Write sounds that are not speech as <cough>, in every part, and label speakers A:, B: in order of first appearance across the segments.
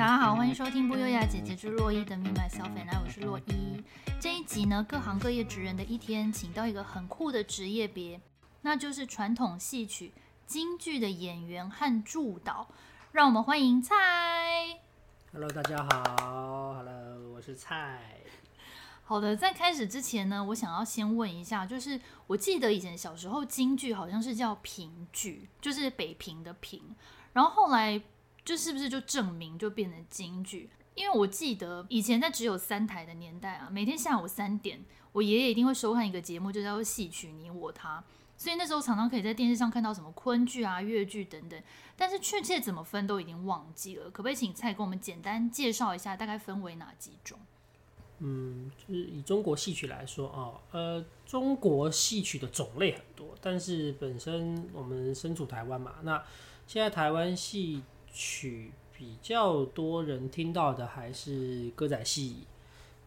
A: 大家好，欢迎收听不优雅姐姐之洛伊的 Me Myself and I，我是洛伊。这一集呢，各行各业职人的一天，请到一个很酷的职业别，那就是传统戏曲京剧的演员和助导。让我们欢迎蔡。
B: Hello，大家好。Hello，我是蔡。
A: 好的，在开始之前呢，我想要先问一下，就是我记得以前小时候京剧好像是叫评剧，就是北平的平，然后后来。就是不是就证明就变成京剧？因为我记得以前在只有三台的年代啊，每天下午三点，我爷爷一定会收看一个节目，就叫做《戏曲你我他》。所以那时候常常可以在电视上看到什么昆剧啊、越剧等等，但是确切怎么分都已经忘记了。可不可以请蔡给我们简单介绍一下，大概分为哪几种？
B: 嗯，就是以中国戏曲来说啊，呃，中国戏曲的种类很多，但是本身我们身处台湾嘛，那现在台湾戏曲比较多人听到的还是歌仔戏，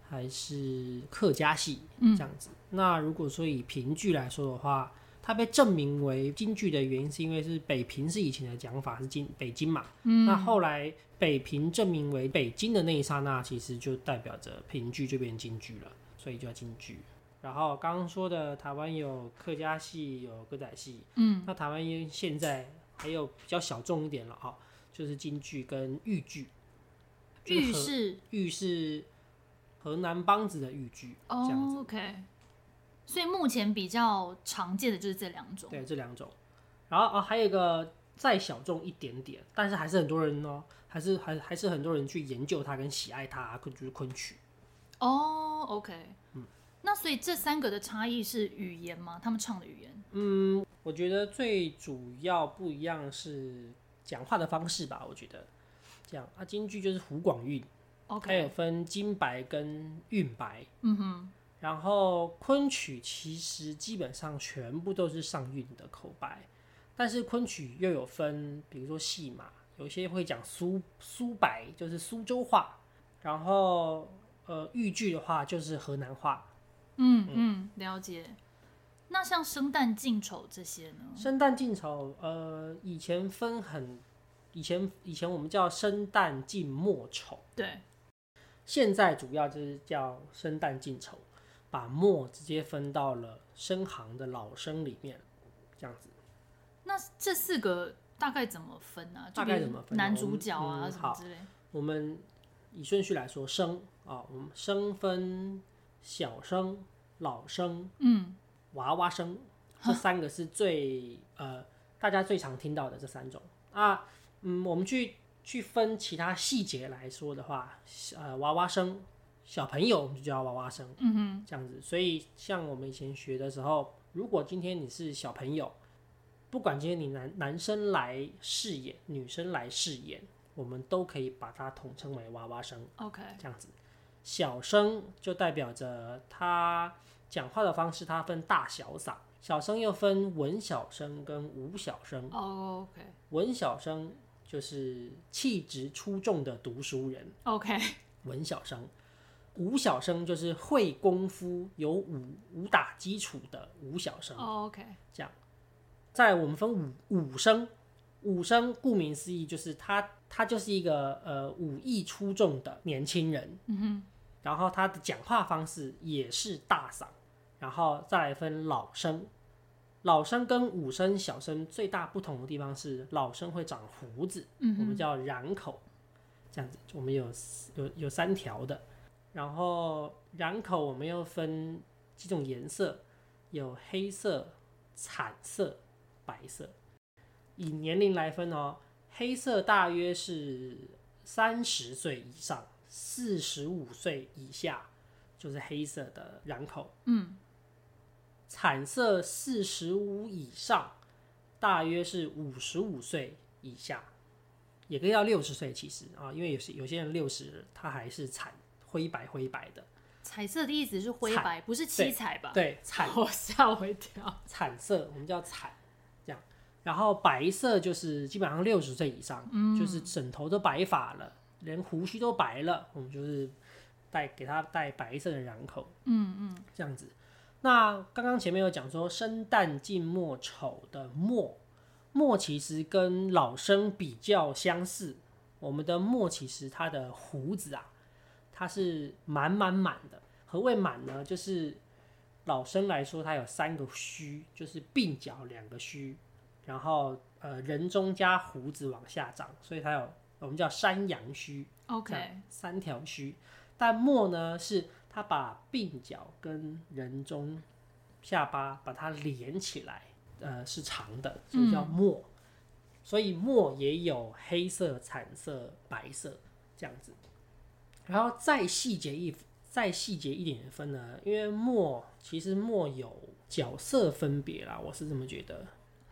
B: 还是客家戏这样子。嗯、那如果说以评剧来说的话，它被证明为京剧的原因，是因为是北平是以前的讲法是京北京嘛。嗯。那后来北平证明为北京的那一刹那，其实就代表着评剧就变京剧了，所以就叫京剧。然后刚刚说的台湾有客家戏，有歌仔戏。嗯。那台湾因为现在还有比较小众一点了啊。就是京剧跟豫剧，
A: 豫是
B: 豫是河南梆子的豫剧哦。
A: Oh, OK，所以目前比较常见的就是这两种。
B: 对，这两种。然后啊，还有一个再小众一点点，但是还是很多人哦，还是还还是很多人去研究它跟喜爱它，就是昆曲。
A: 哦、oh,，OK，嗯，那所以这三个的差异是语言吗？他们唱的语言？
B: 嗯，我觉得最主要不一样是。讲话的方式吧，我觉得。这样啊，京剧就是湖广韵，OK，还有分京白跟韵白，嗯哼，然后昆曲其实基本上全部都是上韵的口白，但是昆曲又有分，比如说戏码，有些会讲苏苏白，就是苏州话，然后呃豫剧的话就是河南话，
A: 嗯。嗯，了解。那像生旦净丑这些呢？
B: 生旦净丑，呃，以前分很，以前以前我们叫生旦净末丑，
A: 对。
B: 现在主要就是叫生旦净丑，把末直接分到了生行的老生里面，这样子。
A: 那这四个大概怎么分呢？啊？大概怎么分？男主角啊什么之类。
B: 我们以顺序来说，生啊，我们生分小生、老生，嗯。娃娃声，这三个是最呃大家最常听到的这三种啊，嗯，我们去去分其他细节来说的话，呃，娃娃声小朋友我们就叫娃娃声，嗯哼，这样子。所以像我们以前学的时候，如果今天你是小朋友，不管今天你男男生来饰演，女生来饰演，我们都可以把它统称为娃娃声，OK，这样子。小声就代表着他。讲话的方式，它分大小嗓，小声又分文小声跟武小声。哦，OK。文小声就是气质出众的读书人。OK。文小生，武小生就是会功夫、有武武打基础的武小生。OK。这样，在我们分武武声，武声顾名思义就是他，他就是一个呃武艺出众的年轻人。嗯哼。然后他的讲话方式也是大嗓。然后再来分老生，老生跟武生、小生最大不同的地方是，老生会长胡子，嗯、我们叫染口，这样子，我们有有有三条的。然后染口我们又分几种颜色，有黑色、惨色、白色。以年龄来分哦，黑色大约是三十岁以上，四十五岁以下就是黑色的染口，嗯。惨色四十五以上，大约是五十五岁以下，也可以到六十岁。其实啊，因为有些有些人六十，他还是惨灰白灰白的。
A: 彩色的意思是灰白，不是七彩吧？
B: 对，惨，<laughs>
A: 我吓我一跳。
B: 惨色我们叫惨，这样。然后白色就是基本上六十岁以上，嗯，就是枕头都白发了，连胡须都白了，我们就是带给他带白色的染口，嗯嗯，这样子。那刚刚前面有讲说生旦净末丑的末，末其实跟老生比较相似，我们的末其实它的胡子啊，它是满满满的。何谓满呢？就是老生来说，它有三个须，就是鬓角两个须，然后呃人中加胡子往下长，所以它有我们叫山羊须。
A: OK，
B: 三条须。但末呢，是它把鬓角跟人中下巴把它连起来，呃，是长的，所以叫墨。嗯所以墨也有黑色、彩色、白色这样子，然后再细节一再细节一点分呢，因为墨其实墨有角色分别啦，我是这么觉得。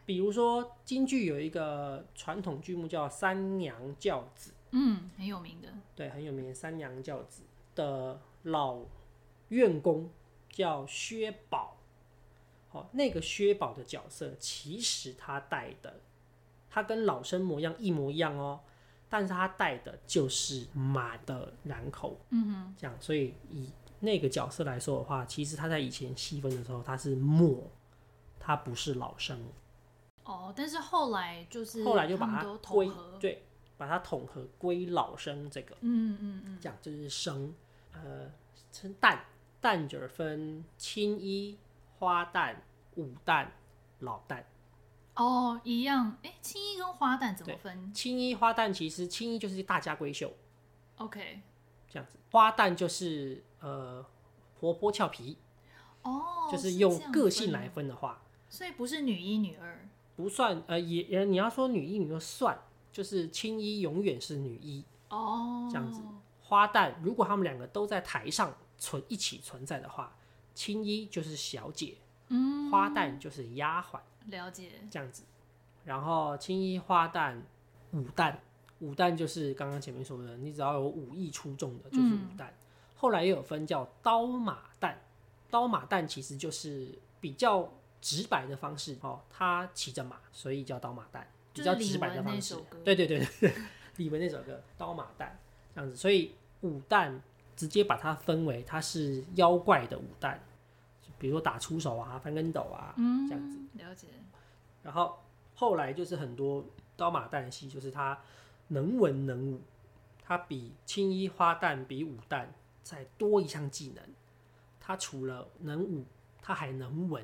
B: 比如说京剧有一个传统剧目叫《三娘教子》，
A: 嗯，很有名的，
B: 对，很有名的《三娘教子》的老院工叫薛宝，哦，那个薛宝的角色其实他带的。他跟老生模样一模一样哦，但是他带的就是马的髯口，嗯哼，这样，所以以那个角色来说的话，其实他在以前细分的时候他是墨，他不是老生。
A: 哦，但是后来就是
B: 后来就把它归对，把它统合归老生这个，嗯嗯嗯，这样就是生，呃，称旦旦角分青衣、花旦、武旦、老旦。
A: 哦，一样，哎，青衣跟花旦怎么分？
B: 青衣花旦其实青衣就是大家闺秀
A: ，OK，
B: 这样子。花旦就是呃活泼俏皮，
A: 哦，
B: 就是用个性来分的话，
A: 所以不是女一女二，
B: 不算，呃也也你要说女一女二算，就是青衣永远是女一。
A: 哦，
B: 这样子。花旦如果他们两个都在台上存一起存在的话，青衣就是小姐，嗯，花旦就是丫鬟。
A: 了解，
B: 这样子，然后青衣花旦、武旦，武旦就是刚刚前面说的，你只要有武艺出众的，就是武旦。嗯、后来又有分叫刀马旦，刀马旦其实就是比较直白的方式哦，他骑着马，所以叫刀马旦，比较直白的方式。对对对对，李玟那首歌《刀马旦》这样子，所以武旦直接把它分为它是妖怪的五弹。比如说打出手啊，翻跟斗啊，嗯、这样子
A: 了解。
B: 然后后来就是很多刀马旦戏，就是它能文能武，它比青衣花旦比武旦再多一项技能。它除了能武，它还能文。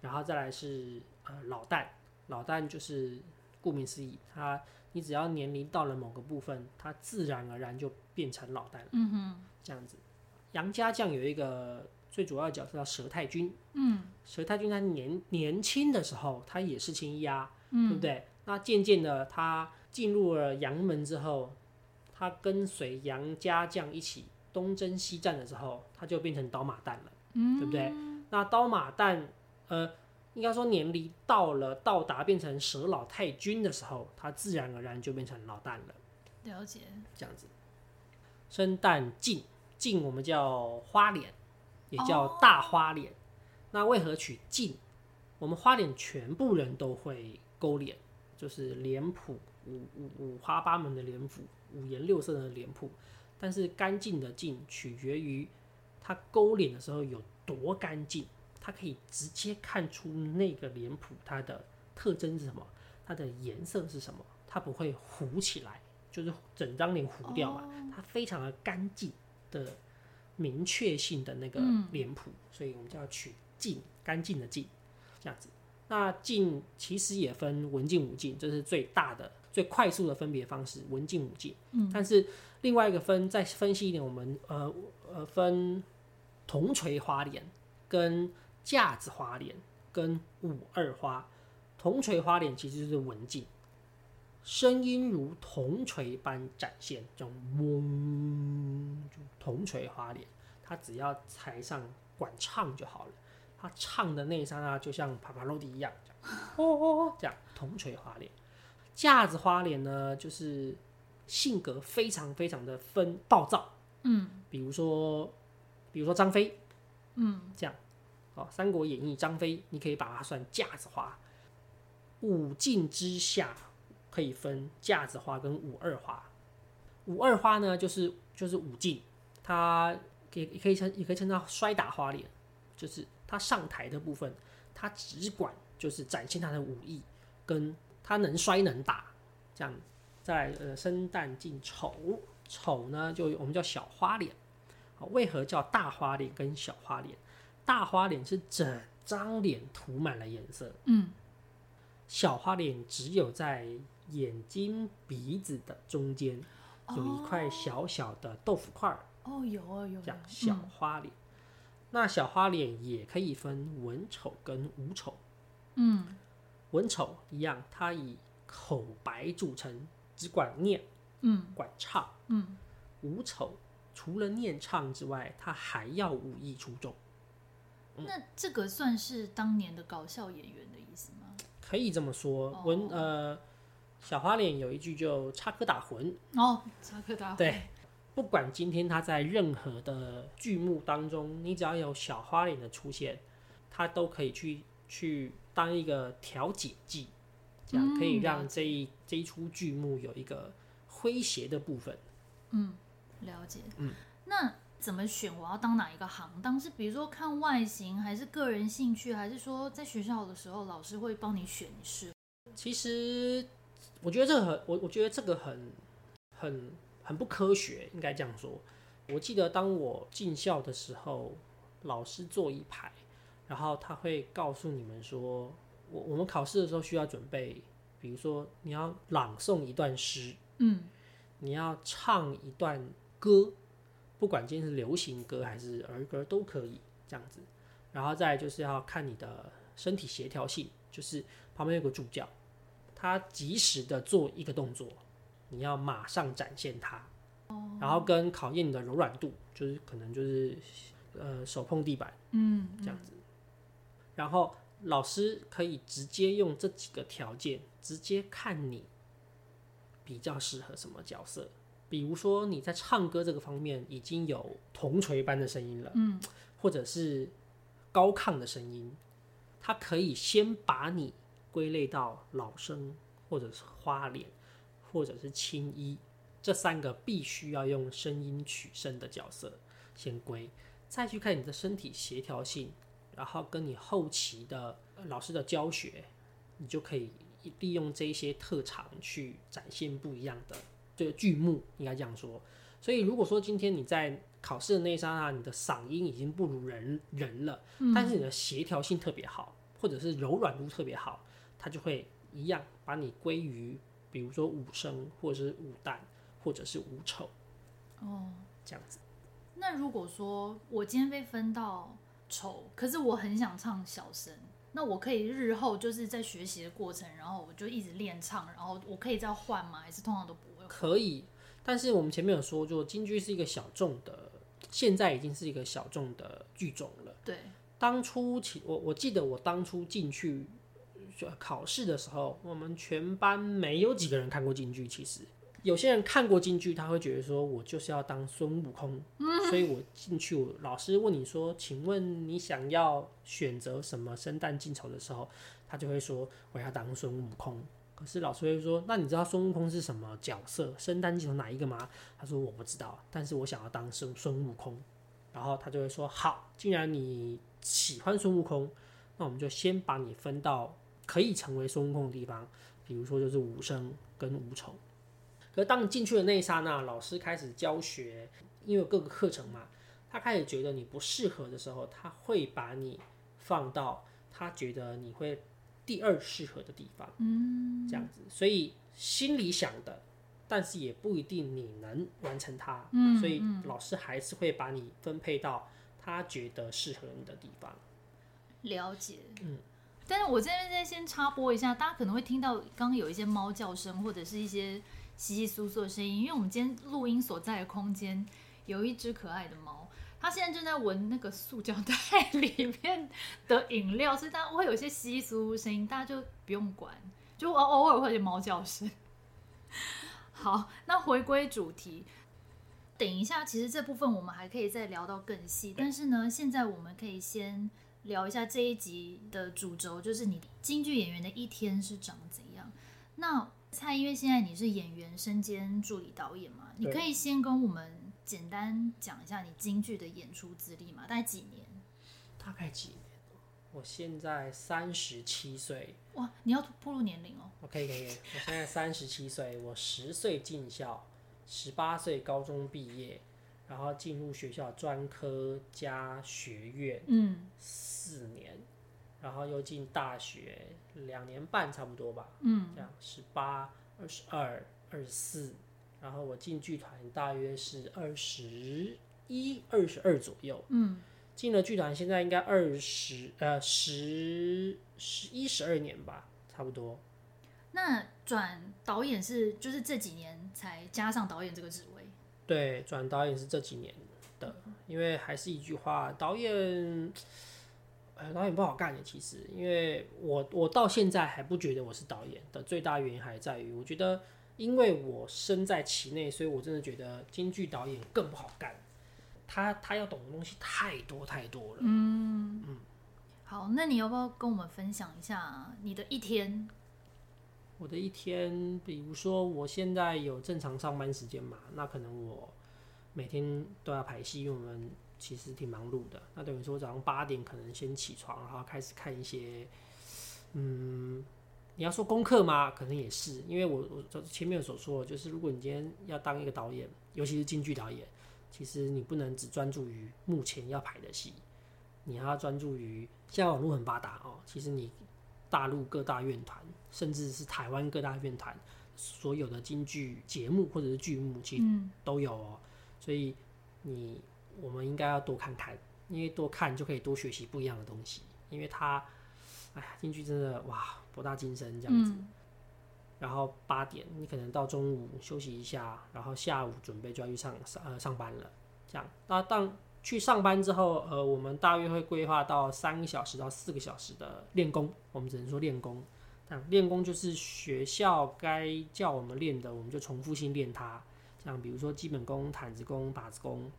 B: 然后再来是呃老旦，老旦就是顾名思义，他你只要年龄到了某个部分，他自然而然就变成老旦了。嗯哼，这样子。杨家将有一个。最主要的角色叫佘太君，嗯，佘太君他年年轻的时候，他也是青衣啊，嗯，对不对？那渐渐的，他进入了杨门之后，他跟随杨家将一起东征西战的时候，他就变成刀马旦了，嗯，对不对？那刀马旦，呃，应该说年龄到了到达变成蛇老太君的时候，他自然而然就变成老旦了。
A: 了解，
B: 这样子。生旦净，净我们叫花脸。也叫大花脸，oh. 那为何取净？我们花脸全部人都会勾脸，就是脸谱五五五花八门的脸谱，五颜六色的脸谱。但是干净的净取决于他勾脸的时候有多干净，他可以直接看出那个脸谱它的特征是什么，它的颜色是什么，它不会糊起来，就是整张脸糊掉嘛，它非常的干净的。明确性的那个脸谱，嗯、所以我们就要取净，干净的净，这样子。那净其实也分文净武净，这是最大的、最快速的分别方式，文净武净。嗯、但是另外一个分，再分析一点，我们呃呃分铜锤花脸、跟架子花脸、跟五二花。铜锤花脸其实就是文静，声音如铜锤般展现，这种嗡，就铜锤花脸。他只要台上管唱就好了，他唱的那一刹那就像帕帕罗蒂一样，这样哦哦这样铜锤花脸，架子花脸呢，就是性格非常非常的分暴躁，嗯，比如说比如说张飞，嗯，这样，<laughs> 哦，《三国演义》张飞，你可以把它算架子花。武净之下可以分架子花跟五二花，五二花呢就是就是武净，他。也也可以称，也可以称到摔打花脸，就是他上台的部分，他只管就是展现他的武艺，跟他能摔能打，这样在呃生旦净丑，丑呢就我们叫小花脸。为何叫大花脸跟小花脸？大花脸是整张脸涂满了颜色，
A: 嗯，
B: 小花脸只有在眼睛鼻子的中间有一块小小的豆腐块儿。
A: 哦，有哦有，
B: 叫小花脸。嗯、那小花脸也可以分文丑跟武丑。
A: 嗯，
B: 文丑一样，它以口白著称，只管念，
A: 嗯，
B: 管唱，
A: 嗯，
B: 武丑。除了念唱之外，他还要武艺出众。
A: 嗯、那这个算是当年的搞笑演员的意思吗？
B: 可以这么说。文、哦、呃，小花脸有一句就插科打诨
A: 哦，插科打诨。
B: 对，不管今天他在任何的剧目当中，你只要有小花脸的出现，他都可以去去当一个调解剂，这样可以让这一、嗯、这一出剧目有一个诙谐的部分。
A: 嗯。了解，
B: 嗯，
A: 那怎么选？我要当哪一个行当？是比如说看外形，还是个人兴趣，还是说在学校的时候老师会帮你选是？
B: 其实我觉得这个很，我我觉得这个很很很不科学，应该这样说。我记得当我进校的时候，老师坐一排，然后他会告诉你们说，我我们考试的时候需要准备，比如说你要朗诵一段诗，
A: 嗯，
B: 你要唱一段。歌，不管今天是流行歌还是儿歌都可以这样子，然后再就是要看你的身体协调性，就是旁边有个助教，他及时的做一个动作，你要马上展现它，然后跟考验你的柔软度，就是可能就是呃手碰地板，
A: 嗯，
B: 这样子，然后老师可以直接用这几个条件，直接看你比较适合什么角色。比如说你在唱歌这个方面已经有铜锤般的声音了，
A: 嗯，
B: 或者是高亢的声音，他可以先把你归类到老生，或者是花脸，或者是青衣这三个必须要用声音取胜的角色先归，再去看你的身体协调性，然后跟你后期的老师的教学，你就可以利用这些特长去展现不一样的。这个剧目应该这样说，所以如果说今天你在考试的那一刹那，你的嗓音已经不如人人了，嗯、但是你的协调性特别好，或者是柔软度特别好，它就会一样把你归于，比如说五声，或者是五旦，或者是五丑。
A: 哦，
B: 这样子。
A: 那如果说我今天被分到丑，可是我很想唱小声。那我可以日后就是在学习的过程，然后我就一直练唱，然后我可以再换吗？还是通常都不会？
B: 可以，但是我们前面有说，就京剧是一个小众的，现在已经是一个小众的剧种了。
A: 对，
B: 当初起我我记得我当初进去考试的时候，我们全班没有几个人看过京剧，其实。有些人看过京剧，他会觉得说，我就是要当孙悟空，所以我进去，我老师问你说，请问你想要选择什么生旦净丑的时候，他就会说我要当孙悟空。可是老师会说，那你知道孙悟空是什么角色？生旦净丑哪一个吗？他说我不知道，但是我想要当孙孙悟空。然后他就会说，好，既然你喜欢孙悟空，那我们就先把你分到可以成为孙悟空的地方，比如说就是武生跟武丑。可当你进去的那一刹那，老师开始教学，因为各个课程嘛，他开始觉得你不适合的时候，他会把你放到他觉得你会第二适合的地方，
A: 嗯，
B: 这样子。所以心里想的，但是也不一定你能完成它，
A: 嗯，
B: 所以老师还是会把你分配到他觉得适合你的地方。
A: 了解，
B: 嗯。
A: 但是我这边再先插播一下，大家可能会听到刚刚有一些猫叫声，或者是一些。稀稀疏疏的声音，因为我们今天录音所在的空间有一只可爱的猫，它现在正在闻那个塑胶袋里面的 <laughs> 饮料，所以大家会有一些窸窸窣窣声音，大家就不用管，就偶偶尔会有猫叫声。<laughs> 好，那回归主题，等一下，其实这部分我们还可以再聊到更细，但是呢，现在我们可以先聊一下这一集的主轴，就是你京剧演员的一天是长怎样。那蔡，因为现在你是演员身兼助理导演嘛，你可以先跟我们简单讲一下你京剧的演出资历嘛？大概几年？
B: 大概几年？我现在三十七岁。
A: 哇，你要步入年龄哦。
B: OK，可以，我现在三十七岁，我十岁进校，十八岁高中毕业，然后进入学校专科加学院，嗯，四年，然后又进大学两年半，差不多吧，嗯，这样十八、二十二、二十四，然后我进剧团大约是二十一、二十二左右，嗯。进了剧团，现在应该二十呃十十一十二年吧，差不多。
A: 那转导演是就是这几年才加上导演这个职位？
B: 对，转导演是这几年的，因为还是一句话，导演，呃，导演不好干的。其实，因为我我到现在还不觉得我是导演的最大原因还在于，我觉得因为我身在其内，所以我真的觉得京剧导演更不好干。他他要懂的东西太多太多了。嗯
A: 嗯，好，那你要不要跟我们分享一下你的一天？
B: 我的一天，比如说我现在有正常上班时间嘛，那可能我每天都要排戏，因为我们其实挺忙碌的。那等于说早上八点可能先起床，然后开始看一些，嗯，你要说功课吗？可能也是，因为我我前面所说，就是如果你今天要当一个导演，尤其是京剧导演。其实你不能只专注于目前要排的戏，你还要专注于现在网络很发达哦。其实你大陆各大院团，甚至是台湾各大院团，所有的京剧节目或者是剧目，其实都有哦。所以你我们应该要多看看，因为多看就可以多学习不一样的东西。因为它，哎呀，进去真的哇，博大精深这样子。然后八点，你可能到中午休息一下，然后下午准备就要去上上呃上班了。这样，那当去上班之后，呃，我们大约会规划到三个小时到四个小时的练功。我们只能说练功，但练功就是学校该叫我们练的，我们就重复性练它。像比如说基本功、毯子功、靶子功。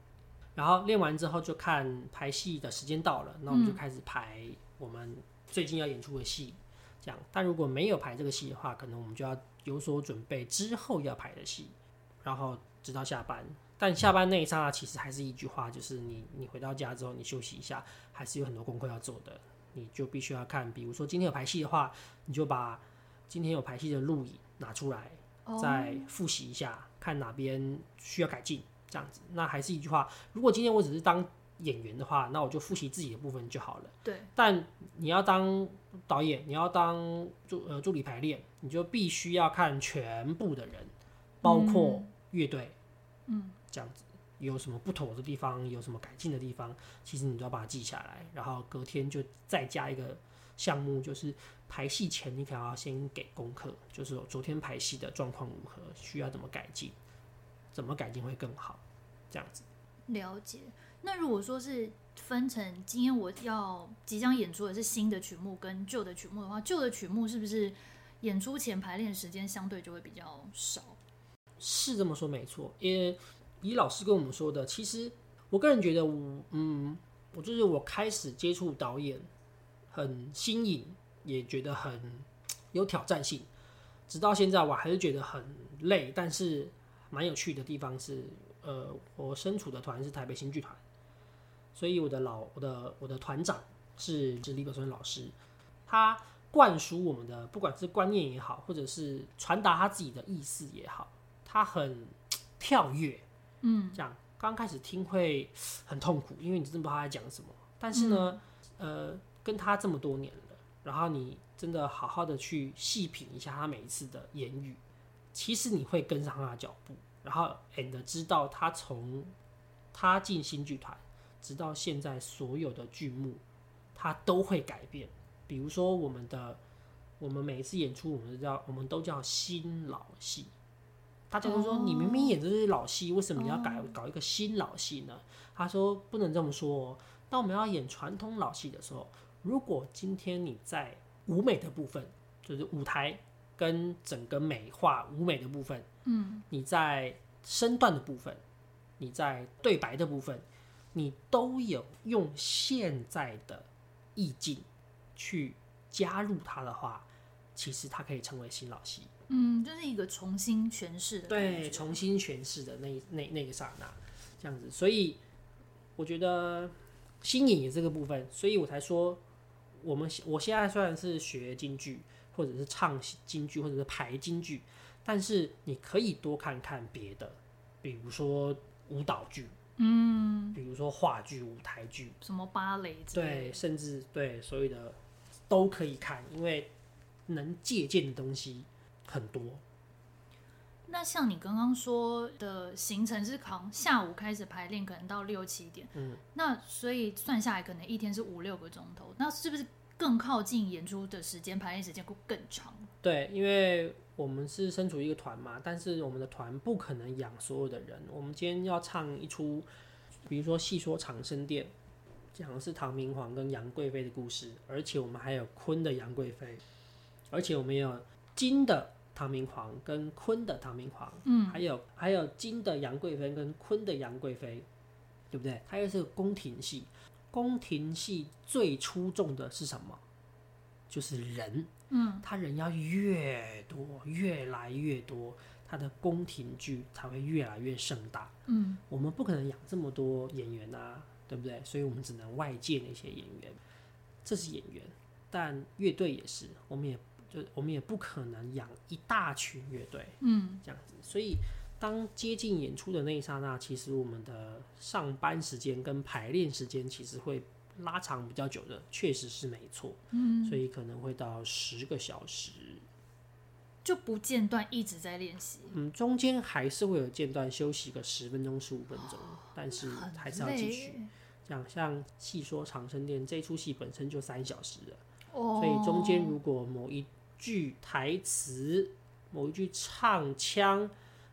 B: 然后练完之后，就看排戏的时间到了，那我们就开始排我们最近要演出的戏。这样，但如果没有排这个戏的话，可能我们就要有所准备之后要排的戏，然后直到下班。但下班那一刹那，其实还是一句话，就是你你回到家之后，你休息一下，还是有很多功课要做的。你就必须要看，比如说今天有排戏的话，你就把今天有排戏的录影拿出来，再复习一下，看哪边需要改进，这样子。那还是一句话，如果今天我只是当演员的话，那我就复习自己的部分就好了。
A: 对。
B: 但你要当导演，你要当助呃助理排练，你就必须要看全部的人，包括乐队，嗯，这样子有什么不妥的地方，有什么改进的地方，其实你都要把它记下来，然后隔天就再加一个项目，就是排戏前你可能要先给功课，就是昨天排戏的状况如何，需要怎么改进，怎么改进会更好，这样子。
A: 了解。那如果说是分成今天我要即将演出的是新的曲目跟旧的曲目的话，旧的曲目是不是演出前排练时间相对就会比较少？
B: 是这么说没错，因为以老师跟我们说的，其实我个人觉得我嗯，我就是我开始接触导演很新颖，也觉得很有挑战性，直到现在我还是觉得很累，但是蛮有趣的地方是，呃，我身处的团是台北新剧团。所以我的老我的我的团长是是李可春老师，他灌输我们的不管是观念也好，或者是传达他自己的意思也好，他很 <tsk> 跳跃，嗯，这样刚开始听会很痛苦，因为你真的不知道他在讲什么。但是呢，呃，跟他这么多年了，然后你真的好好的去细品一下他每一次的言语，其实你会跟上他的脚步，然后 and 知道他从他进新剧团。直到现在，所有的剧目它都会改变。比如说，我们的我们每一次演出，我们都叫我们都叫新老戏。大家都说，你明明演的是老戏，为什么你要改搞一个新老戏呢？他说不能这么说哦。当我们要演传统老戏的时候，如果今天你在舞美的部分，就是舞台跟整个美化舞美的部分，嗯，你在身段的部分，你在对白的部分。你都有用现在的意境去加入它的话，其实它可以成为新老戏。
A: 嗯，就是一个重新诠释的。
B: 对，重新诠释的那那那个刹那，这样子。所以我觉得新颖也这个部分，所以我才说，我们我现在虽然是学京剧，或者是唱京剧，或者是排京剧，但是你可以多看看别的，比如说舞蹈剧，嗯，比如说话剧、舞台剧，
A: 什么芭蕾，
B: 对，甚至对所有的都可以看，因为能借鉴的东西很多。
A: 那像你刚刚说的行程是从下午开始排练，可能到六七点，嗯，那所以算下来可能一天是五六个钟头，那是不是更靠近演出的时间，排练时间会更长？对，
B: 因为我们是身处一个团嘛，但是我们的团不可能养所有的人。我们今天要唱一出，比如说戏说长生殿，讲的是唐明皇跟杨贵妃的故事，而且我们还有坤的杨贵妃，而且我们有金的。唐明皇跟坤的唐明皇，嗯，还有还有金的杨贵妃跟坤的杨贵妃，对不对？它又是个宫廷戏，宫廷戏最出众的是什么？就是人，嗯，他人要越多，越来越多，他的宫廷剧才会越来越盛大，嗯，我们不可能养这么多演员啊，对不对？所以我们只能外借那些演员，这是演员，但乐队也是，我们也。就我们也不可能养一大群乐队，嗯，这样子，所以当接近演出的那一刹那，其实我们的上班时间跟排练时间其实会拉长比较久的，确实是没错，嗯，所以可能会到十个小时，
A: 就不间断一直在练习，
B: 嗯，中间还是会有间断休息个十分钟十五分钟，但是还是要继续，这样像戏说长生殿这出戏本身就三小时了，哦，所以中间如果某一句台词，某一句唱腔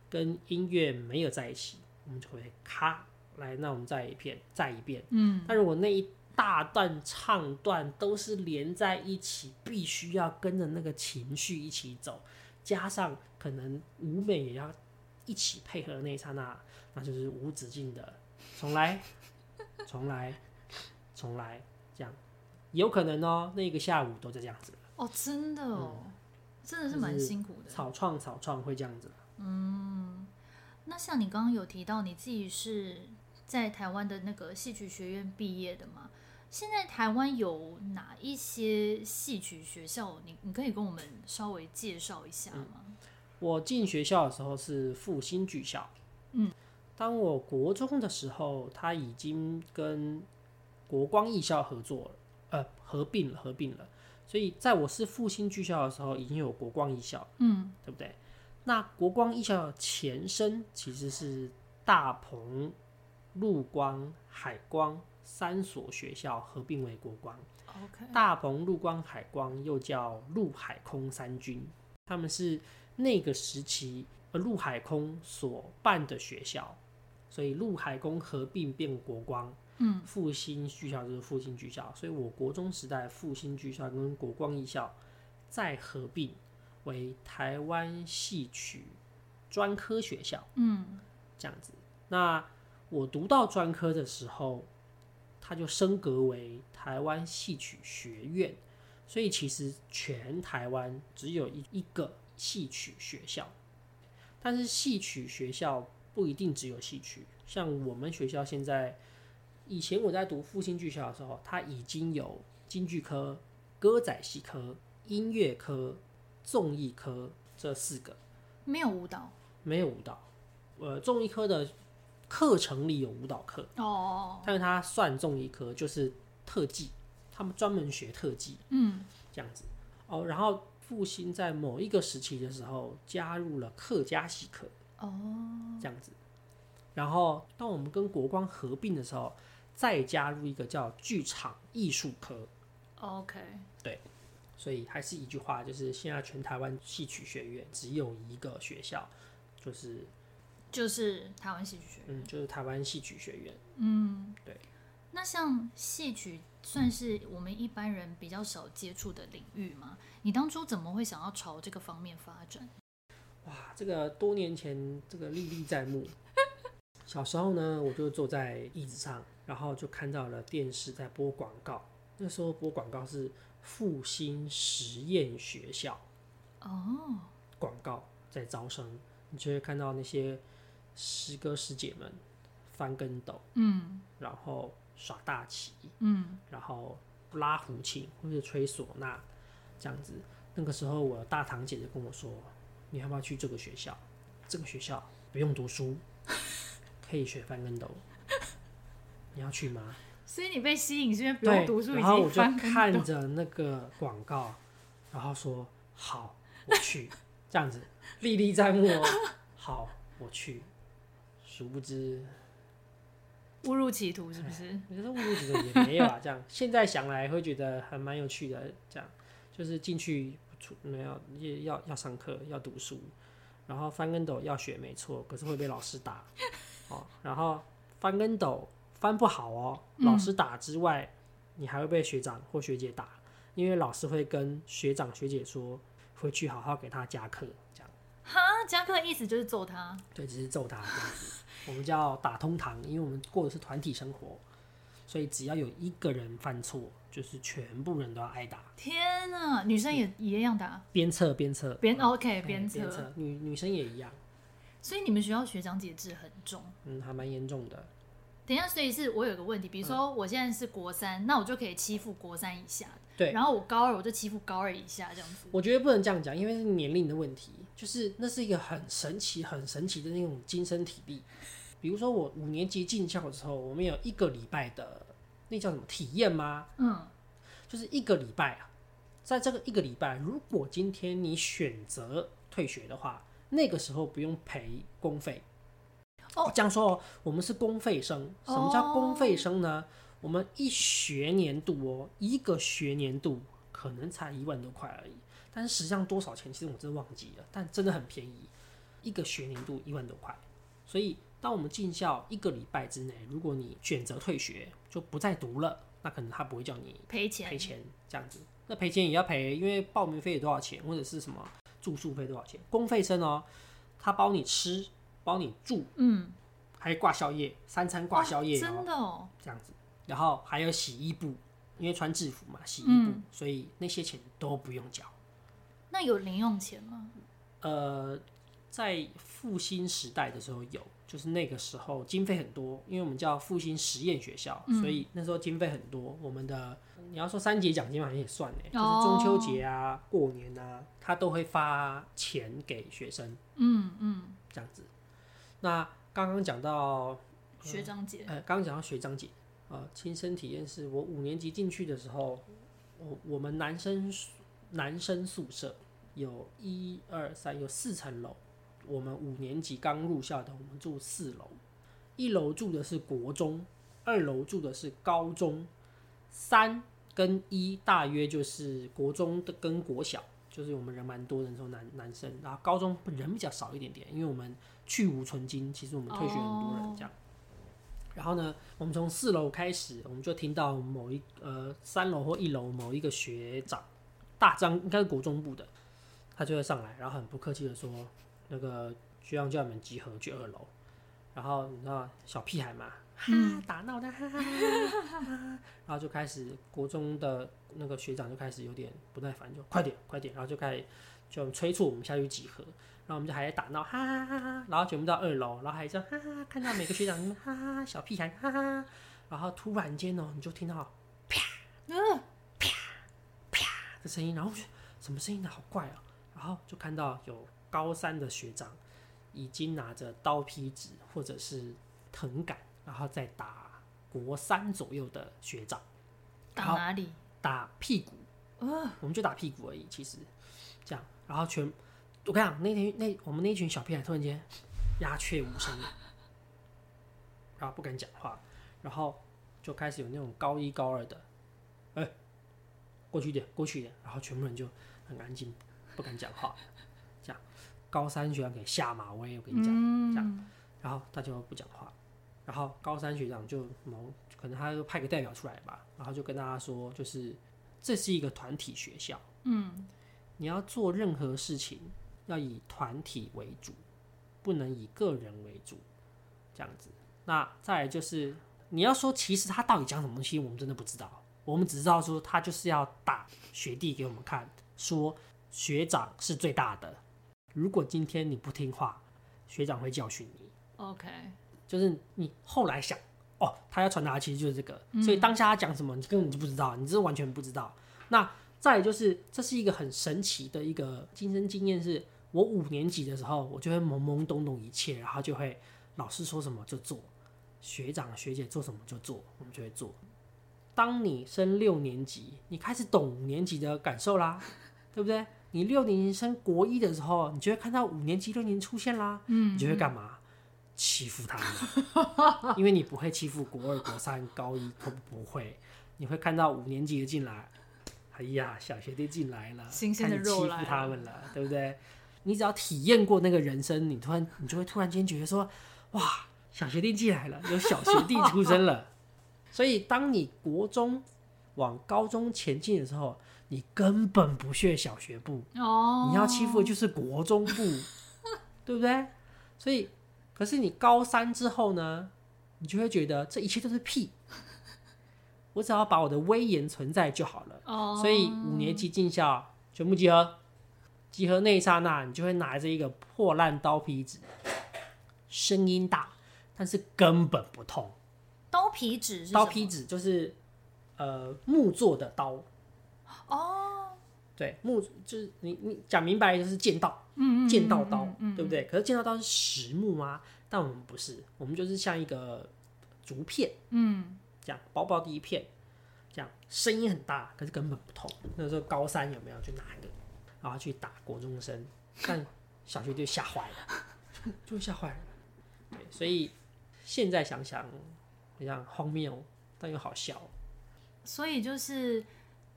B: 跟音乐没有在一起，我们就会咔来，那我们再一遍，再一遍。嗯，但如果那一大段唱段都是连在一起，必须要跟着那个情绪一起走，加上可能舞美也要一起配合的那一刹那，那就是无止境的重来，<laughs> 重来，重来，这样有可能哦，那个下午都在这样子。
A: 哦，真的哦，嗯、真的是蛮辛苦的。
B: 草创草创会这样子。
A: 嗯，那像你刚刚有提到你自己是在台湾的那个戏曲学院毕业的吗？现在台湾有哪一些戏曲学校？你你可以跟我们稍微介绍一下吗？嗯、
B: 我进学校的时候是复兴剧校。嗯，当我国中的时候，他已经跟国光艺校合作了，呃，合并了，合并了。所以在我是复兴剧校的时候，已经有国光艺校，嗯，对不对？那国光艺校的前身其实是大鹏、陆光、海光三所学校合并为国光。Okay. 大鹏、陆光、海光又叫陆海空三军，他们是那个时期呃陆海空所办的学校，所以陆海空合并变国光。嗯，复兴剧校就是复兴剧校，所以我国中时代复兴剧校跟国光艺校再合并为台湾戏曲专科学校。嗯，这样子。那我读到专科的时候，它就升格为台湾戏曲学院，所以其实全台湾只有一一个戏曲学校。但是戏曲学校不一定只有戏曲，像我们学校现在。以前我在读复兴剧校的时候，它已经有京剧科、歌仔戏科、音乐科、综艺科这四个，
A: 没有舞蹈，
B: 没有舞蹈。呃，综艺科的课程里有舞蹈课哦，但是他算中一科，就是特技，他们专门学特技，嗯，这样子哦。然后复兴在某一个时期的时候加入了客家戏科哦，这样子。然后当我们跟国光合并的时候。再加入一个叫剧场艺术科
A: ，OK，
B: 对，所以还是一句话，就是现在全台湾戏曲学院只有一个学校，就是
A: 就是台湾戏剧学院，
B: 嗯，就是台湾戏曲学院，
A: 嗯，对。那像戏曲算是我们一般人比较少接触的领域吗？你当初怎么会想要朝这个方面发展？
B: 哇，这个多年前这个历历在目。<laughs> 小时候呢，我就坐在椅子上。然后就看到了电视在播广告，那时候播广告是复兴实验学校哦，广告在招生，你就会看到那些师哥师姐们翻跟斗，嗯，然后耍大旗，嗯，然后拉胡琴或者吹唢呐这样子。那个时候，我大堂姐就跟我说：“你要不要去这个学校？这个学校不用读书，<laughs> 可以学翻跟斗。你要去吗？”
A: 所以你被吸引是因为不用读书，
B: 然后我就看着那个广告，然后说：“好，我去。”这样子历历在目。好，我去。殊不知。
A: 误入歧途是不是？
B: 我觉得误入歧途也没有啊。这样现在想来会觉得还蛮有趣的。这样就是进去出没有要要上课要读书，然后翻跟斗要学没错，可是会被老师打。<laughs> 哦，然后翻跟斗翻不好哦，老师打之外，你还会被学长或学姐打，因为老师会跟学长学姐说，回去好好给他加课。这样
A: 哈，加课意思就是揍他？
B: 对，只是揍他这样子。我们叫打通堂，因为我们过的是团体生活，所以只要有一个人犯错，就是全部人都要挨打。
A: 天啊，女生也一样打？
B: 鞭策鞭策，
A: 鞭 OK 鞭策，
B: 女女生也一样。
A: 所以你们学校学长姐制很重？
B: 嗯，还蛮严重的。
A: 等一下，所以是我有个问题，比如说我现在是国三，嗯、那我就可以欺负国三以下。
B: 对，
A: 然后我高二我就欺负高二以下这样子。
B: 我觉得不能这样讲，因为是年龄的问题，就是那是一个很神奇、很神奇的那种精神体力。比如说我五年级进校的时候，我们有一个礼拜的那叫什么体验吗？嗯，就是一个礼拜啊，在这个一个礼拜，如果今天你选择退学的话，那个时候不用赔公费。哦，这样说哦，我们是公费生。什么叫公费生呢？哦，我们一学年度哦，一个学年度可能才一万多块而已。但是实际上多少钱，其实我真的忘记了，但真的很便宜，一个学年度一万多块，所以。当我们进校一个礼拜之内，如果你选择退学，就不再读了，那可能他不会叫你赔钱赔钱这样子。那赔钱也要赔，因为报名费有多少钱，或者是什么住宿费多少钱？公费生哦，他包你吃，包你住，嗯，还挂宵夜，三餐挂宵夜，
A: 真的哦，
B: 这样子。然后还有洗衣布，因为穿制服嘛，洗衣布，嗯，所以那些钱都不用缴。
A: 那有零用钱吗？
B: 呃，在复兴时代的时候有。就是那个时候经费很多，因为我们叫复兴实验学校，嗯、所以那时候经费很多。我们的你要说三节奖金好像也算呢，就是中秋节啊、过年啊，他都会发钱给学生。嗯嗯，这样子。那刚刚讲到
A: 学长姐，
B: 呃，刚刚讲到学长姐，呃，亲身体验是我五年级进去的时候，我我们男生男生宿舍有一二三有四层楼。我们五年级刚入校的，我们住四楼，一楼住的是国中，二楼住的是高中，三跟一大约就是国中的跟国小，就是我们人蛮多的时候男男生，然后高中人比较少一点点，因为我们去无存菁，其实我们退学很多人这样。然后呢，我们从四楼开始，我们就听到某一呃三楼或一楼某一个学长，大张应该是国中部的，他就会上来，然后很不客气的说。那个学长叫你们集合去二楼，然后你知道小屁孩嘛，哈打闹的，哈哈哈哈，然后就开始国中的那个学长就开始有点不耐烦，就快点快点，然后就开始就催促我们下去集合，然后我们就还在打闹，哈哈哈哈，然后全部到二楼，然后还这样哈哈，看到每个学长哈哈小屁孩哈哈，然后突然间哦，你就听到啪，嗯的声音，然后什么声音呢？好怪啊，然后就看到有。高三的学长已经拿着刀劈纸或者是藤杆，然后再打国三左右的学长。
A: 打哪里？
B: 打屁股。呃，我们就打屁股而已。其实这样，然后全我跟你讲，那天那我们那群小屁孩突然间鸦雀无声，然后不敢讲话，然后就开始有那种高一高二的，过去一点，过去一点，然后全部人就很安静，不敢讲话。这样高三学长给下马威，我跟你讲，嗯、这样，然后大家都不讲话，然后高三学长就某可能他就派个代表出来吧，然后就跟大家说，就是这是一个团体学校，嗯，你要做任何事情要以团体为主，不能以个人为主，这样子。那再来就是你要说，其实他到底讲什么东西，我们真的不知道，我们只知道说他就是要打学弟给我们看，说学长是最大的。如果今天你不听话，学长会教训你。OK，就是你后来想，哦，他要传达的其实就是这个，所以当下他讲什么，你根本就不知道，你是完全不知道。那再就是，这是一个很神奇的一个亲身经验，是我五年级的时候，我就会懵懵懂懂一切，然后就会老师说什么就做，学长学姐做什么就做，我们就会做。当你升六年级，你开始懂五年级的感受啦，<laughs> 对不对？你六年级升国一的时候，你就会看到五年级、六年级出现啦，嗯，你就会干嘛？欺负他们，<laughs> 因为你不会欺负国二、国三、高一，都不会。你会看到五年级的进来，哎呀，小学弟进来了，
A: 新鲜的肉来，
B: 欺负他们了，对不对？你只要体验过那个人生，你突然，你就会突然间觉得说，哇，小学弟进来了，有小学弟出生了。所以，当你国中往高中前进的时候，你根本不屑小学部，oh. 你要欺负的就是国中部，<laughs> 对不对？所以。可是你高三之后呢，你就会觉得这一切都是屁。我只要把我的威严存在就好了。Oh. 所以五年级进校全部集合，集合那一刹那，你就会拿着一个破烂刀皮子，声音大，但是根本不痛。
A: 刀皮纸是？
B: 刀皮纸就是呃木做的刀。
A: 哦。Oh.
B: 对，木就是你你讲明白就是剑道。嗯，剑道刀，对不对？可是剑道刀是实木吗？但我们不是，我们就是像一个竹片，嗯，这样薄薄的一片，这样声音很大，可是根本不痛。那时候高三有没有去拿一个，然后去打国中生，但小学就吓坏了，<laughs> 就吓坏了。对，所以现在想想，非常荒谬，但又好笑。
A: 所以就是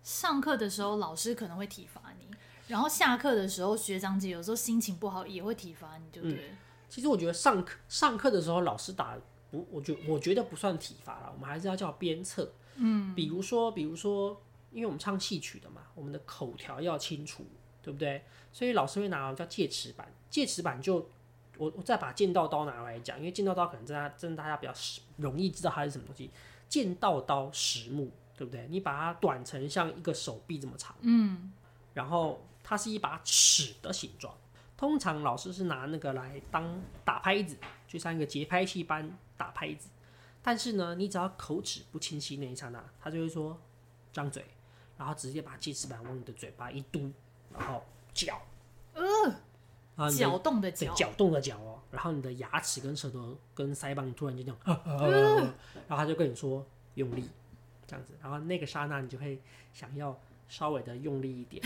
A: 上课的时候，老师可能会体罚你。然后下课的时候，学长姐有时候心情不好也会体罚你，对不对？嗯，
B: 其实我觉得上课上课的时候，老师打不，我觉我觉得不算体罚了，我们还是要叫鞭策。嗯，比如说，比如说，因为我们唱戏曲的嘛，我们的口条要清楚，对不对？所以老师会拿叫戒尺板，戒尺板就我我再把剑道刀拿来讲，因为剑道刀可能真的真的大家比较容易知道它是什么东西。剑道刀实木，对不对？你把它短成像一个手臂这么长，嗯，然后。它是一把尺的形状，通常老师是拿那个来当打拍子，就像一个节拍器般打拍子。但是呢，你只要口齿不清晰那一刹那，他就会说张嘴，然后直接把戒尺板往你的嘴巴一嘟，然后嚼，呃，
A: 搅动的搅，
B: 搅动的搅哦。然后你的牙齿跟舌头跟腮帮突然就这样，呃，<laughs> 然后他就跟你说用力，这样子。然后那个刹那，你就会想要稍微的用力一点。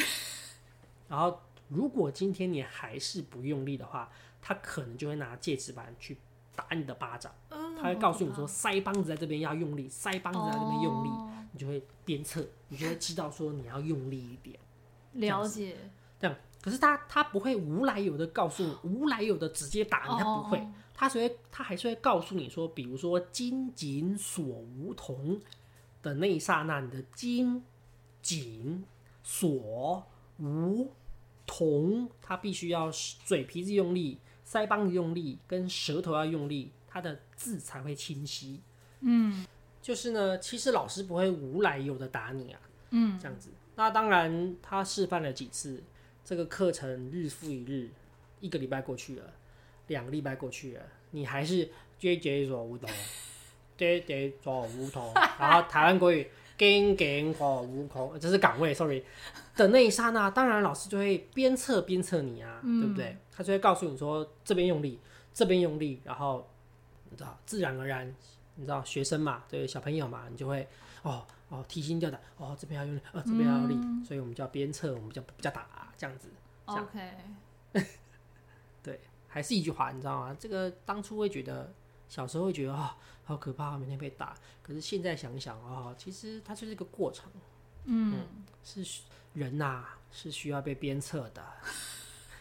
B: <laughs> 然后，如果今天你还是不用力的话，他可能就会拿戒尺板去打你的巴掌。他会告诉你说，腮帮子在这边要用力，腮帮子在这边用力，你就会鞭策，你就会知道说你要用力一点。
A: 了解。
B: 这样，可是他他不会无来由的告诉你，无来由的直接打你，他不会，他只会他还是会告诉你说，比如说金紧锁梧桐的那一刹那，你的金紧锁。梧桐”他必须要嘴皮子用力，腮帮子用力，跟舌头要用力，他的字才会清晰。嗯，就是呢，其实老师不会无来由的打你啊。嗯，这样子。那当然，他示范了几次，这个课程日复一日，一个礼拜过去了，两个礼拜过去了，你还是句句说无铜，句句说无铜，然后台湾国语。跟跟哦，无孔，这是岗位，sorry 的那一刹那，当然老师就会鞭策鞭策你啊，嗯、对不对？他就会告诉你说，这边用力，这边用力，然后你知道，自然而然，你知道学生嘛，对小朋友嘛，你就会哦哦提心吊胆，哦这边要用力，呃这边要用力，嗯、所以我们叫鞭策，我们叫叫打这样子。
A: OK，<laughs>
B: 对，还是一句话，你知道吗？这个当初会觉得。小时候会觉得啊、哦，好可怕，每天被打。可是现在想想啊、哦，其实它就是一个过程。嗯，嗯，是人呐、啊，是需要被鞭策的。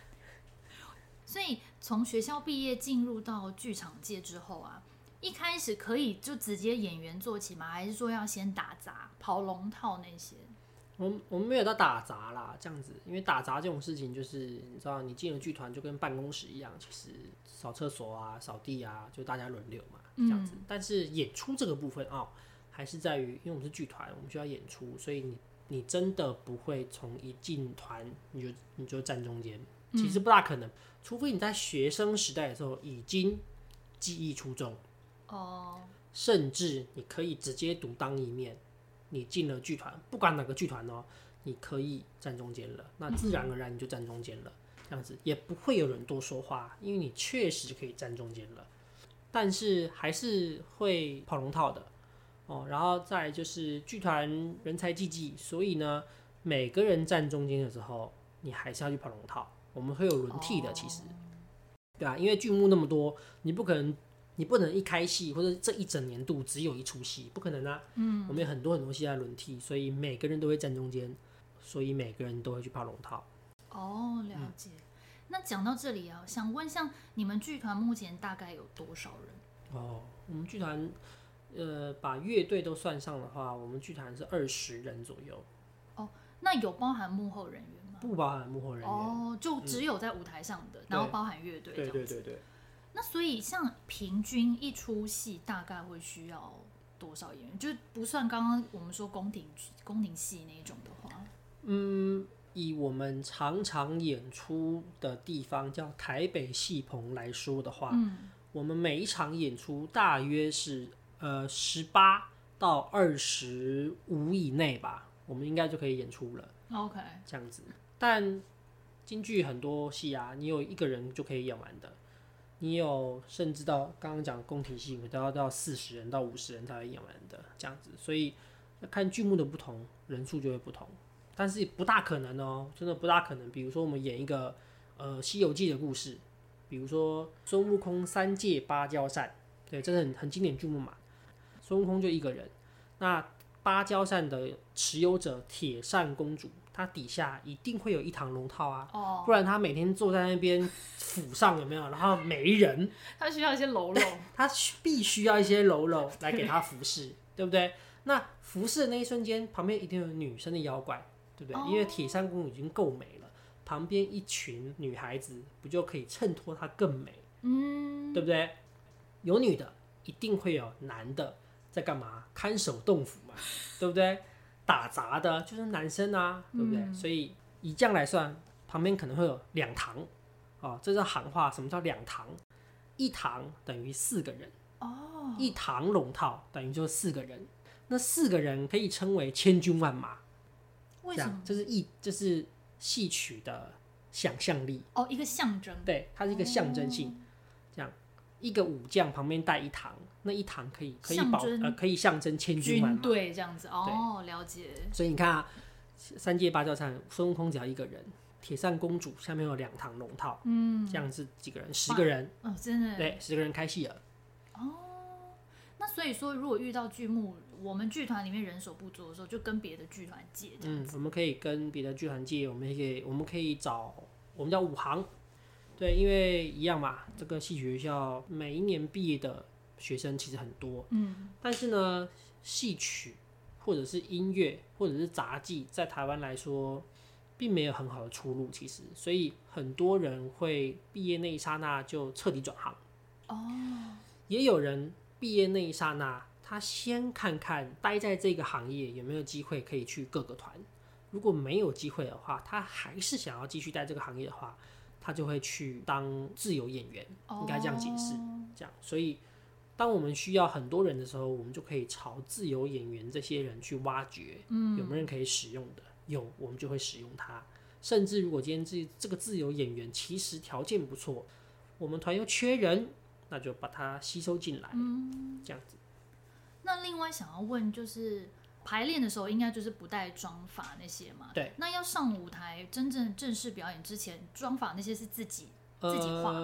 B: <laughs>
A: 所以从学校毕业进入到剧场界之后啊，一开始可以就直接演员做起吗？还是说要先打杂、跑龙套那些？
B: 我们我们没有到打杂啦，这样子，因为打杂这种事情，就是你知道，你进了剧团就跟办公室一样，其实扫厕所啊、扫地啊，就大家轮流嘛，这样子。嗯、但是演出这个部分啊、哦，还是在于，因为我们是剧团，我们需要演出，所以你你真的不会从一进团你就你就站中间，其实不大可能，嗯、除非你在学生时代的时候已经技艺出众哦，甚至你可以直接独当一面。你进了剧团，不管哪个剧团哦，你可以站中间了，那自然而然你就站中间了，这样子也不会有人多说话，因为你确实可以站中间了。但是还是会跑龙套的哦，然后再就是剧团人才济济，所以呢，每个人站中间的时候，你还是要去跑龙套，我们会有轮替的，其实，对啊，因为剧目那么多，你不可能。你不能一开戏或者这一整年度只有一出戏，不可能啊。嗯，我们有很多很多戏在轮替，所以每个人都会站中间，所以每个人都会去跑龙套。
A: 哦，了解。嗯、那讲到这里啊，想问，像你们剧团目前大概有多少人？
B: 哦，我们剧团，呃，把乐队都算上的话，我们剧团是二十人左右。
A: 哦，那有包含幕后人员吗？
B: 不包含幕后人员。
A: 哦，就只有在舞台上的，嗯、然后包含乐队。
B: 对对对对。
A: 那所以，像平均一出戏大概会需要多少演员？就不算刚刚我们说宫廷宫廷戏那一种的话，
B: 嗯，以我们常常演出的地方叫台北戏棚来说的话，嗯，我们每一场演出大约是呃十八到二十五以内吧，我们应该就可以演出了。
A: OK，
B: 这样子。但京剧很多戏啊，你有一个人就可以演完的。你有甚至到刚刚讲宫廷戏，都要到四十人到五十人才会演完的这样子，所以看剧目的不同，人数就会不同，但是不大可能哦，真的不大可能。比如说我们演一个呃《西游记》的故事，比如说孙悟空三借芭蕉扇，对，这是很很经典剧目嘛。孙悟空就一个人，那芭蕉扇的持有者铁扇公主。他底下一定会有一堂龙套啊，oh. 不然他每天坐在那边府上有没有？然后没人，<laughs>
A: 他需要一些喽喽，<laughs>
B: 他必须要一些喽喽来给他服侍，<laughs> 对不对？那服侍的那一瞬间，旁边一定有女生的妖怪，对不对？Oh. 因为铁扇公主已经够美了，旁边一群女孩子不就可以衬托她更美？嗯，mm. 对不对？有女的，一定会有男的在干嘛？看守洞府嘛，对不对？打杂的就是男生啊，对不对？嗯、所以以这样来算，旁边可能会有两堂，哦，这是行话。什么叫两堂？一堂等于四个人，哦，一堂龙套等于就四个人。那四个人可以称为千军万马。
A: 为什么？
B: 这是一，这是戏曲的想象力。
A: 哦，一个象征。
B: 对，它是一个象征性。哦、这样，一个武将旁边带一堂。那一堂可以可以保呃可以象征千军万马，
A: 对这样子哦，了解。
B: 所以你看啊，三界芭蕉扇，孙悟空只要一个人，铁扇公主下面有两堂龙套，嗯，这样子几个人，十个人
A: 哦，真的
B: 对，十个人开戏了。
A: 哦，那所以说，如果遇到剧目，我们剧团里面人手不足的时候，就跟别的剧团借。
B: 嗯，我们可以跟别的剧团借，我们可以我们可以找我们叫武行，对，因为一样嘛，这个戏曲学校每一年毕业的。学生其实很多，嗯，但是呢，戏曲或者是音乐或者是杂技，在台湾来说，并没有很好的出路。其实，所以很多人会毕业那一刹那就彻底转行。哦，也有人毕业那一刹那，他先看看待在这个行业有没有机会可以去各个团。如果没有机会的话，他还是想要继续待这个行业的话，他就会去当自由演员。应该这样解释，这样，所以。当我们需要很多人的时候，我们就可以朝自由演员这些人去挖掘，嗯，有没有人可以使用的？有，我们就会使用它。甚至如果今天这这个自由演员其实条件不错，我们团又缺人，那就把它吸收进来，嗯，这样子。
A: 那另外想要问，就是排练的时候应该就是不带妆法那些嘛？
B: 对。
A: 那要上舞台真正正式表演之前，妆法那些是自己自己
B: 画。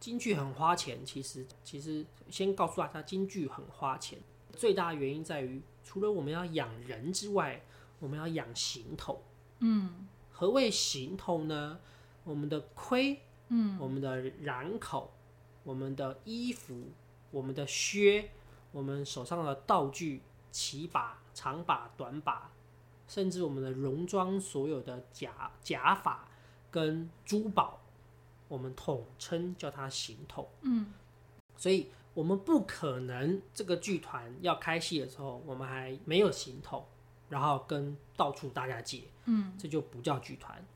B: 京剧很花钱，其实其实先告诉大家，京剧很花钱。最大原因在于，除了我们要养人之外，我们要养行头。嗯，何谓行头呢？我们的盔，嗯，我们的髯口，我们的衣服，我们的靴，我们手上的道具，旗把、长把、短把，甚至我们的戎装，所有的甲甲发跟珠宝。我们统称叫它行头，嗯，所以我们不可能这个剧团要开戏的时候，我们还没有行头，然后跟到处大家借，嗯，这就不叫剧团，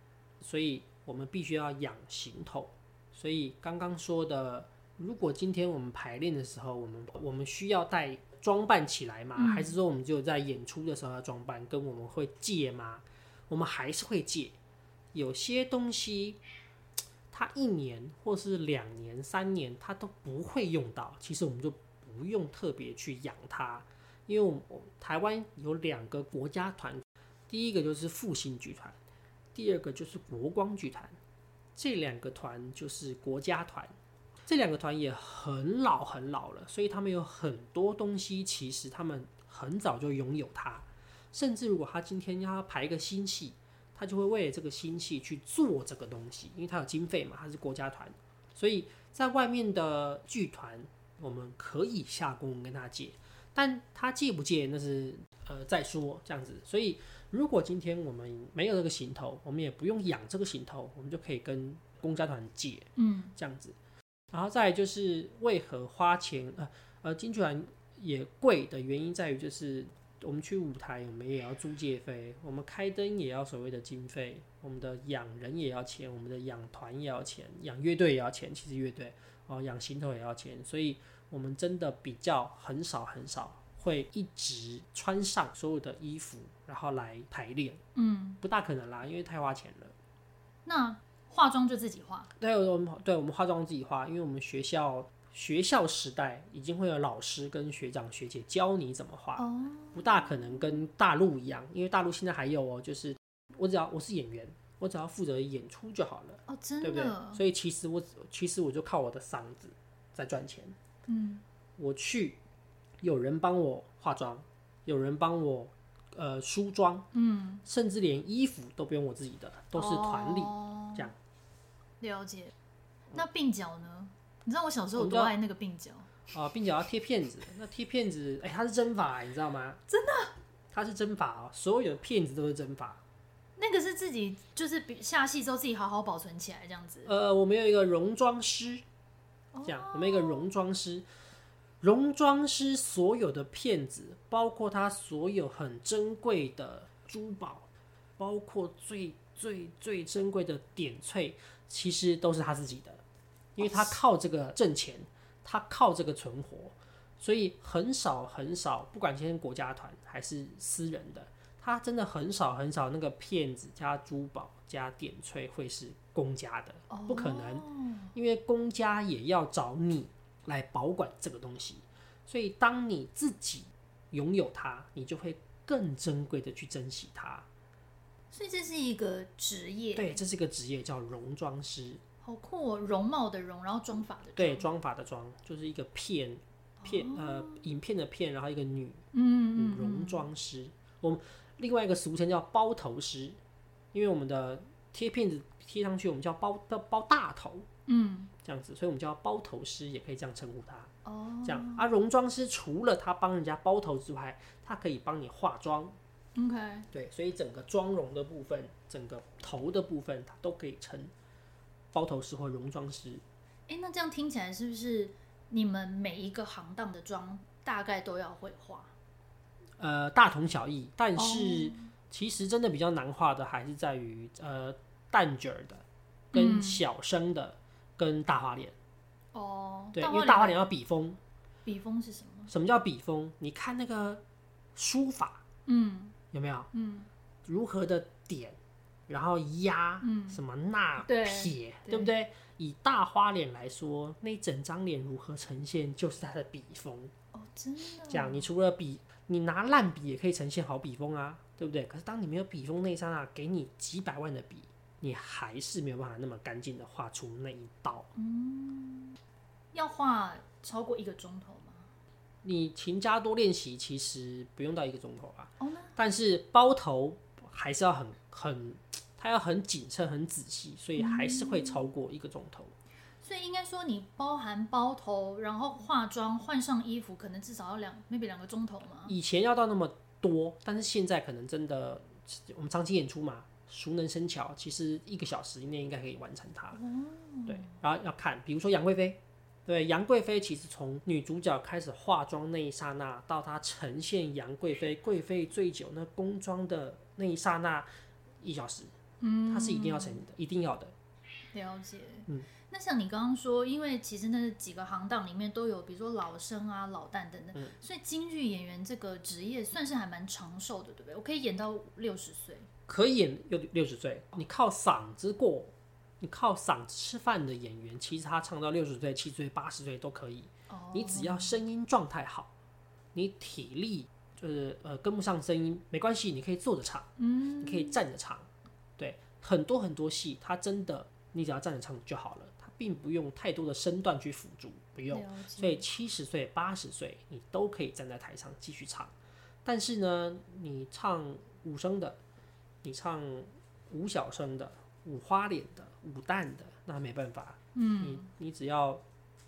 B: 所以我们必须要养行头。所以刚刚说的如果今天我们排练的时候，我们我们需要带装扮起来吗？
A: 嗯、
B: 还是说我们只有在演出的时候要装扮？跟我们会借吗？我们还是会借。有些东西，它一年或是两年、三年，它都不会用到。其实我们就不用特别去养它，因为我们台湾有两个国家团，第一个就是复兴剧团，第二个就是国光剧团。这两个团就是国家团，这两个团也很老很老了，所以他们有很多东西，其实他们很早就拥有它。甚至如果他今天要排一个新戏，他就会为了这个新戏去做这个东西，因为他有经费嘛，他是国家团，所以在外面的剧团，我们可以下功夫跟他借，但他借不借那是呃再说这样子，所以。如果今天我们没有这个行头，我们也不用养这个行头，我们就可以跟公家团借，嗯，这样子。然后再来就是为何花钱呃呃京剧团也贵的原因在于，就是我们去舞台，我们也要租借费，我们开灯也要所谓的经费，我们的养人也要钱，我们的养团也要钱，养乐队也要钱，其实乐队哦养行头也要钱，所以我们真的比较很少很少。会一直穿上所有的衣服，然后来排练。嗯，不大可能啦，因为太花钱了。
A: 那化妆就自己化？
B: 对，我们对我们化妆自己化，因为我们学校学校时代已经会有老师跟学长学姐教你怎么画。哦，不大可能跟大陆一样，因为大陆现在还有哦，就是我只要我是演员，我只要负责演出就好了。
A: 哦，真的？
B: 对不对？所以其实我其实我就靠我的嗓子在赚钱。嗯，我去。有人帮我化妆，有人帮我呃梳妆，嗯，甚至连衣服都不用我自己的，都是团里、哦、这样。
A: 了解。那鬓角呢？你知道我小时候多爱那个鬓角
B: 啊！鬓角要贴片子，<laughs> 那贴片子，哎、欸，它是真法，你知道吗？
A: 真的？
B: 它是针法哦，所有的片子都是针法。
A: 那个是自己就是下戏之后自己好好保存起来这样子。
B: 呃，我们有一个容妆师，这样，哦、我们有一个容妆师。容妆师所有的片子，包括他所有很珍贵的珠宝，包括最最最珍贵的点翠，其实都是他自己的，因为他靠这个挣钱，他靠这个存活，所以很少很少，不管今天国家团还是私人的，他真的很少很少那个骗子加珠宝加点翠会是公家的，不可能，因为公家也要找你。来保管这个东西，所以当你自己拥有它，你就会更珍贵的去珍惜它。
A: 所以这是一个职业，
B: 对，这是一个职业叫戎装师。
A: 好酷哦，容貌的容，然后妆法的妆，
B: 对，妆法的妆，就是一个片片、哦、呃影片的片，然后一个女，
A: 嗯，
B: 容妆师。我们另外一个俗称叫包头师，因为我们的贴片子贴上去，我们叫包包包大头。嗯，这样子，所以我们叫包头师，也可以这样称呼他。哦，这样，啊容妆师除了他帮人家包头之外，他可以帮你化妆。
A: OK，
B: 对，所以整个妆容的部分，整个头的部分，他都可以称包头师或容妆师。
A: 哎、欸，那这样听起来是不是你们每一个行当的妆大概都要会化？
B: 呃，大同小异，但是其实真的比较难画的还是在于呃旦角的跟小生的。嗯跟大花脸
A: 哦，
B: 对，因为大花脸要笔锋。
A: 笔锋是什么？
B: 什么叫笔锋？你看那个书法，嗯，有没有？嗯，如何的点，然后压，嗯，什么捺撇，对不对？以大花脸来说，那整张脸如何呈现，就是它的笔锋。
A: 哦，真的。
B: 这样，你除了笔，你拿烂笔也可以呈现好笔锋啊，对不对？可是当你没有笔锋那一刹那，给你几百万的笔。你还是没有办法那么干净的画出那一道。
A: 嗯，要画超过一个钟头吗？
B: 你勤加多练习，其实不用到一个钟头啊。
A: 哦，
B: 但是包头还是要很很，它要很谨慎、很仔细，所以还是会超过一个钟头。
A: 嗯，所以应该说，你包含包头，然后化妆、换上衣服，可能至少要两，maybe 两个钟头嘛？
B: 以前要到那么多，但是现在可能真的，我们长期演出嘛。熟能生巧，其实一个小时以内应该可以完成它。对，然后要看，比如说杨贵妃，对，杨贵妃其实从女主角开始化妆那一刹那，到她呈现杨贵妃贵妃醉酒那宫装的那一刹那，一小时，嗯，它是一定要成的，一定要的。
A: 了解。嗯，那像你刚刚说，因为其实那几个行当里面都有，比如说老生啊、老旦等等，嗯、所以京剧演员这个职业算是还蛮长寿的，对不对？我可以演到六十岁，
B: 可以演六六十岁。你靠嗓子过，你靠嗓子吃饭的演员，其实他唱到六十岁、七十岁、八十岁都可以。哦，你只要声音状态好，你体力就是呃跟不上声音没关系，你可以坐着唱，嗯，你可以站着唱。对，很多很多戏，它真的，你只要站着唱就好了，它并不用太多的身段去辅助，不用。所以七十岁、八十岁，你都可以站在台上继续唱。但是呢，你唱五声的，你唱五小生的、五花脸的、五旦的，那没办法。嗯，你你只要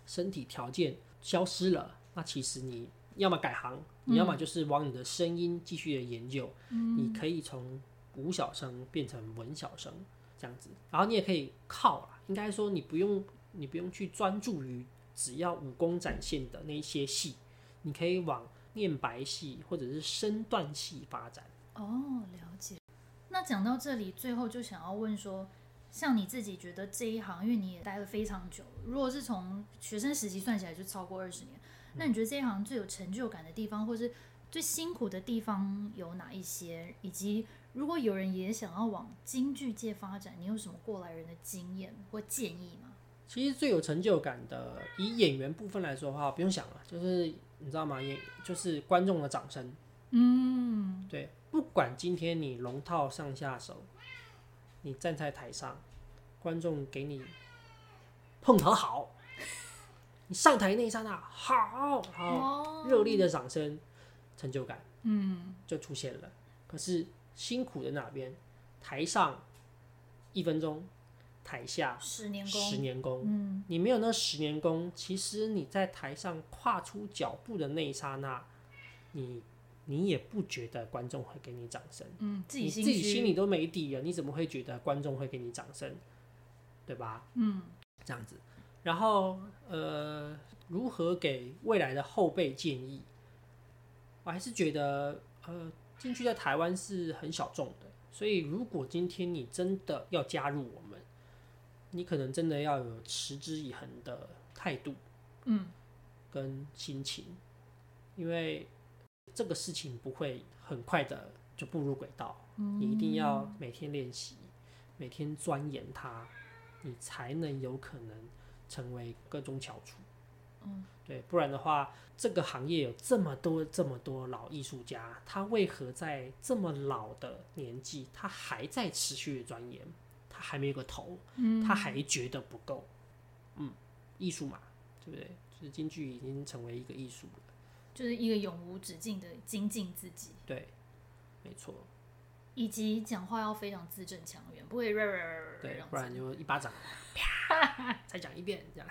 B: 身体条件消失了，那其实你要么改行，你要么就是往你的声音继续的研究。嗯，你可以从。武小生变成文小生这样子，然后你也可以靠啦，应该说你不用，你不用去专注于只要武功展现的那一些戏，你可以往念白戏或者是身段戏发展。
A: 哦，了解。那讲到这里，最后就想要问说，像你自己觉得这一行，因为你也待了非常久，如果是从学生时期算起来就超过二十年，那你觉得这一行最有成就感的地方，或是最辛苦的地方有哪一些，以及？如果有人也想要往京剧界发展，你有什么过来人的经验或建议吗？
B: 其实最有成就感的，以演员部分来说的话，不用想了，就是你知道吗？演就是观众的掌声。嗯，对，不管今天你龙套上下手，你站在台上，观众给你碰头好，你上台那一刹那，好好热烈的掌声，成就感，嗯，就出现了。可是。辛苦的那边，台上一分钟，台下十年功。十年功，嗯，你没有那十年功，其实你在台上跨出脚步的那一刹那，你你也不觉得观众会给你掌声，嗯，自己你自己心里都没底了，你怎么会觉得观众会给你掌声？对吧？嗯，这样子。然后呃，如何给未来的后辈建议？我还是觉得呃。进去在台湾是很小众的，所以如果今天你真的要加入我们，你可能真的要有持之以恒的态度，嗯，跟心情，因为这个事情不会很快的就步入轨道，你一定要每天练习，每天钻研它，你才能有可能成为各中翘楚。嗯，对，不然的话，这个行业有这么多这么多老艺术家，他为何在这么老的年纪，他还在持续的钻研？他还没有个头，嗯，他还觉得不够，嗯，艺术嘛，对不对？就是京剧已经成为一个艺术了，
A: 就是一个永无止境的精进自己。
B: 对，没错。
A: 以及讲话要非常字正腔圆，不会，
B: 对，不然就一巴掌，啪，再讲一遍这样。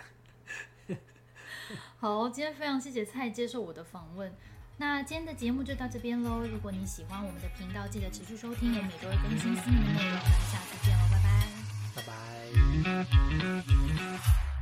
A: 好，今天非常谢谢蔡接受我的访问。那今天的节目就到这边喽。如果你喜欢我们的频道，记得持续收听，我们每周会更新新的内容。那下次见喽，拜拜，
B: 拜拜。